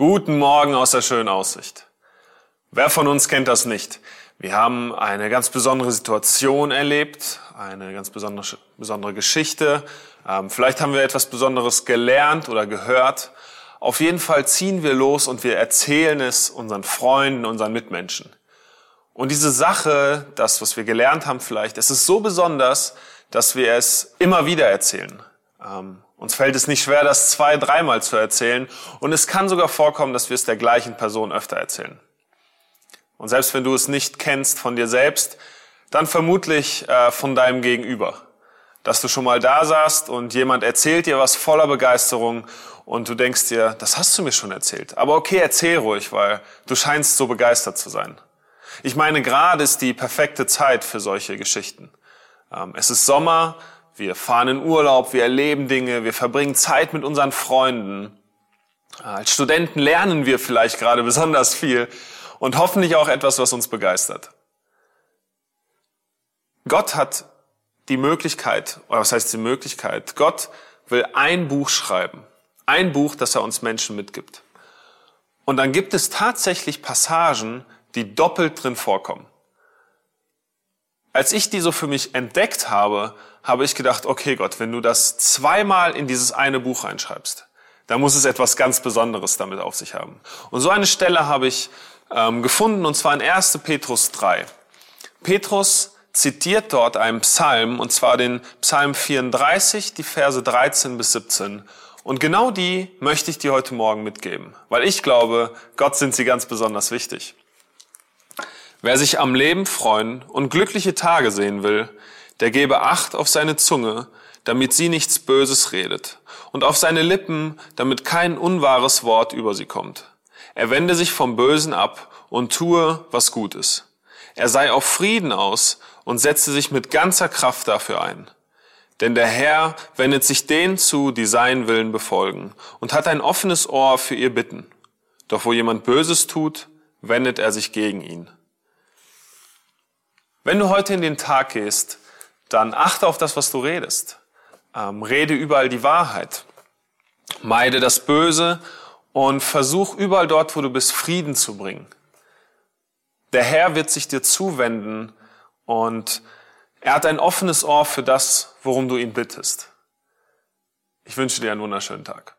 Guten Morgen aus der schönen Aussicht. Wer von uns kennt das nicht? Wir haben eine ganz besondere Situation erlebt, eine ganz besondere, besondere Geschichte. Ähm, vielleicht haben wir etwas Besonderes gelernt oder gehört. Auf jeden Fall ziehen wir los und wir erzählen es unseren Freunden, unseren Mitmenschen. Und diese Sache, das, was wir gelernt haben vielleicht, es ist so besonders, dass wir es immer wieder erzählen. Ähm, uns fällt es nicht schwer, das zwei, dreimal zu erzählen. Und es kann sogar vorkommen, dass wir es der gleichen Person öfter erzählen. Und selbst wenn du es nicht kennst von dir selbst, dann vermutlich äh, von deinem Gegenüber. Dass du schon mal da saßt und jemand erzählt dir was voller Begeisterung und du denkst dir, das hast du mir schon erzählt. Aber okay, erzähl ruhig, weil du scheinst so begeistert zu sein. Ich meine, gerade ist die perfekte Zeit für solche Geschichten. Ähm, es ist Sommer, wir fahren in Urlaub, wir erleben Dinge, wir verbringen Zeit mit unseren Freunden. Als Studenten lernen wir vielleicht gerade besonders viel und hoffentlich auch etwas, was uns begeistert. Gott hat die Möglichkeit, oder was heißt die Möglichkeit? Gott will ein Buch schreiben. Ein Buch, das er uns Menschen mitgibt. Und dann gibt es tatsächlich Passagen, die doppelt drin vorkommen. Als ich die so für mich entdeckt habe, habe ich gedacht, okay Gott, wenn du das zweimal in dieses eine Buch reinschreibst, dann muss es etwas ganz Besonderes damit auf sich haben. Und so eine Stelle habe ich ähm, gefunden, und zwar in 1. Petrus 3. Petrus zitiert dort einen Psalm, und zwar den Psalm 34, die Verse 13 bis 17. Und genau die möchte ich dir heute Morgen mitgeben, weil ich glaube, Gott sind sie ganz besonders wichtig. Wer sich am Leben freuen und glückliche Tage sehen will, der gebe Acht auf seine Zunge, damit sie nichts Böses redet, und auf seine Lippen, damit kein unwahres Wort über sie kommt. Er wende sich vom Bösen ab und tue, was gut ist. Er sei auf Frieden aus und setze sich mit ganzer Kraft dafür ein. Denn der Herr wendet sich denen zu, die seinen Willen befolgen, und hat ein offenes Ohr für ihr Bitten. Doch wo jemand Böses tut, wendet er sich gegen ihn. Wenn du heute in den Tag gehst, dann achte auf das, was du redest. Ähm, rede überall die Wahrheit. Meide das Böse und versuch überall dort, wo du bist, Frieden zu bringen. Der Herr wird sich dir zuwenden und er hat ein offenes Ohr für das, worum du ihn bittest. Ich wünsche dir einen wunderschönen Tag.